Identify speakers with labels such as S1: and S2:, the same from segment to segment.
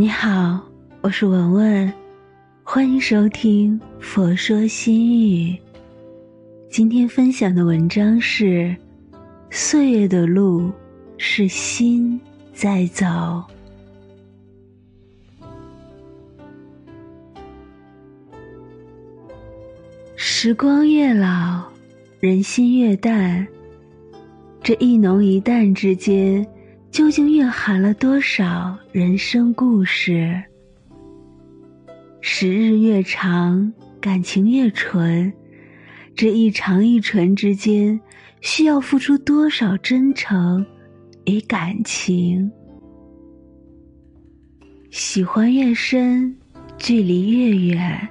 S1: 你好，我是文文，欢迎收听《佛说心语》。今天分享的文章是：岁月的路是心在走。时光越老，人心越淡。这一浓一淡之间。究竟蕴含了多少人生故事？时日越长，感情越纯，这一长一纯之间，需要付出多少真诚与感情？喜欢越深，距离越远，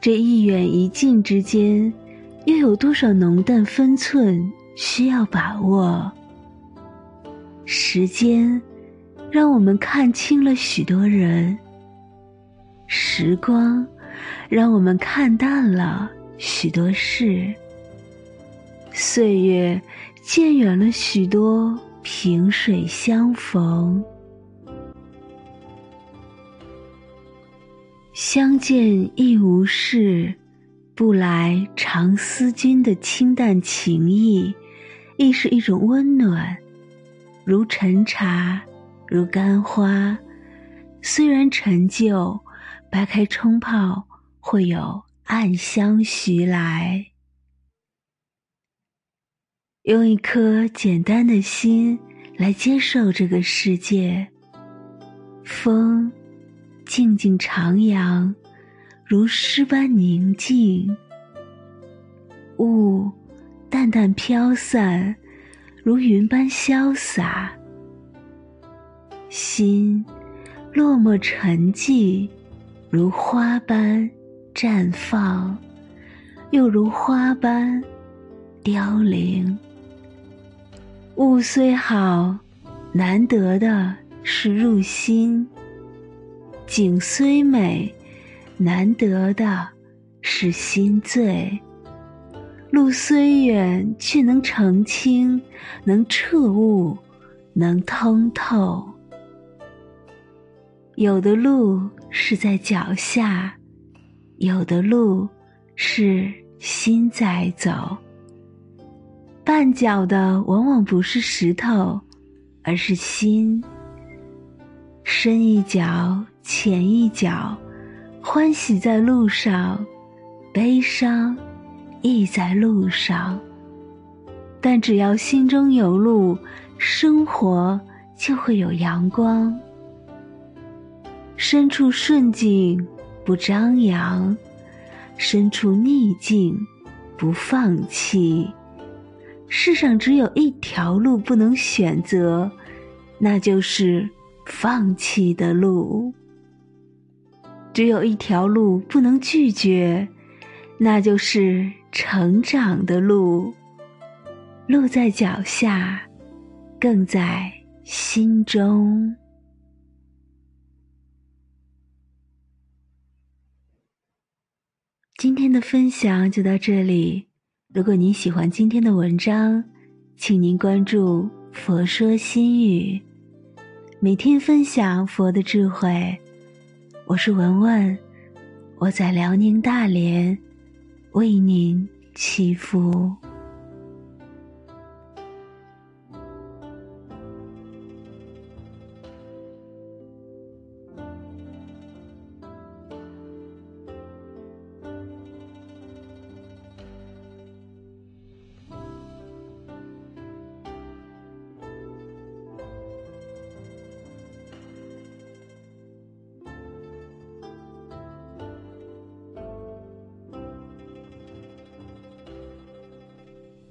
S1: 这一远一近之间，又有多少浓淡分寸需要把握？时间，让我们看清了许多人；时光，让我们看淡了许多事；岁月，渐远了许多萍水相逢。相见亦无事，不来常思君的清淡情意，亦是一种温暖。如陈茶，如干花，虽然陈旧，掰开冲泡，会有暗香徐来。用一颗简单的心来接受这个世界。风，静静徜徉，如诗般宁静；雾，淡淡飘散。如云般潇洒，心落寞沉寂，如花般绽放，又如花般凋零。物虽好，难得的是入心；景虽美，难得的是心醉。路虽远，却能澄清，能彻悟，能通透。有的路是在脚下，有的路是心在走。绊脚的往往不是石头，而是心。深一脚，浅一脚，欢喜在路上，悲伤。亦在路上，但只要心中有路，生活就会有阳光。身处顺境不张扬，身处逆境不放弃。世上只有一条路不能选择，那就是放弃的路；只有一条路不能拒绝，那就是。成长的路，路在脚下，更在心中。今天的分享就到这里。如果您喜欢今天的文章，请您关注“佛说心语”，每天分享佛的智慧。我是文文，我在辽宁大连。为您祈福。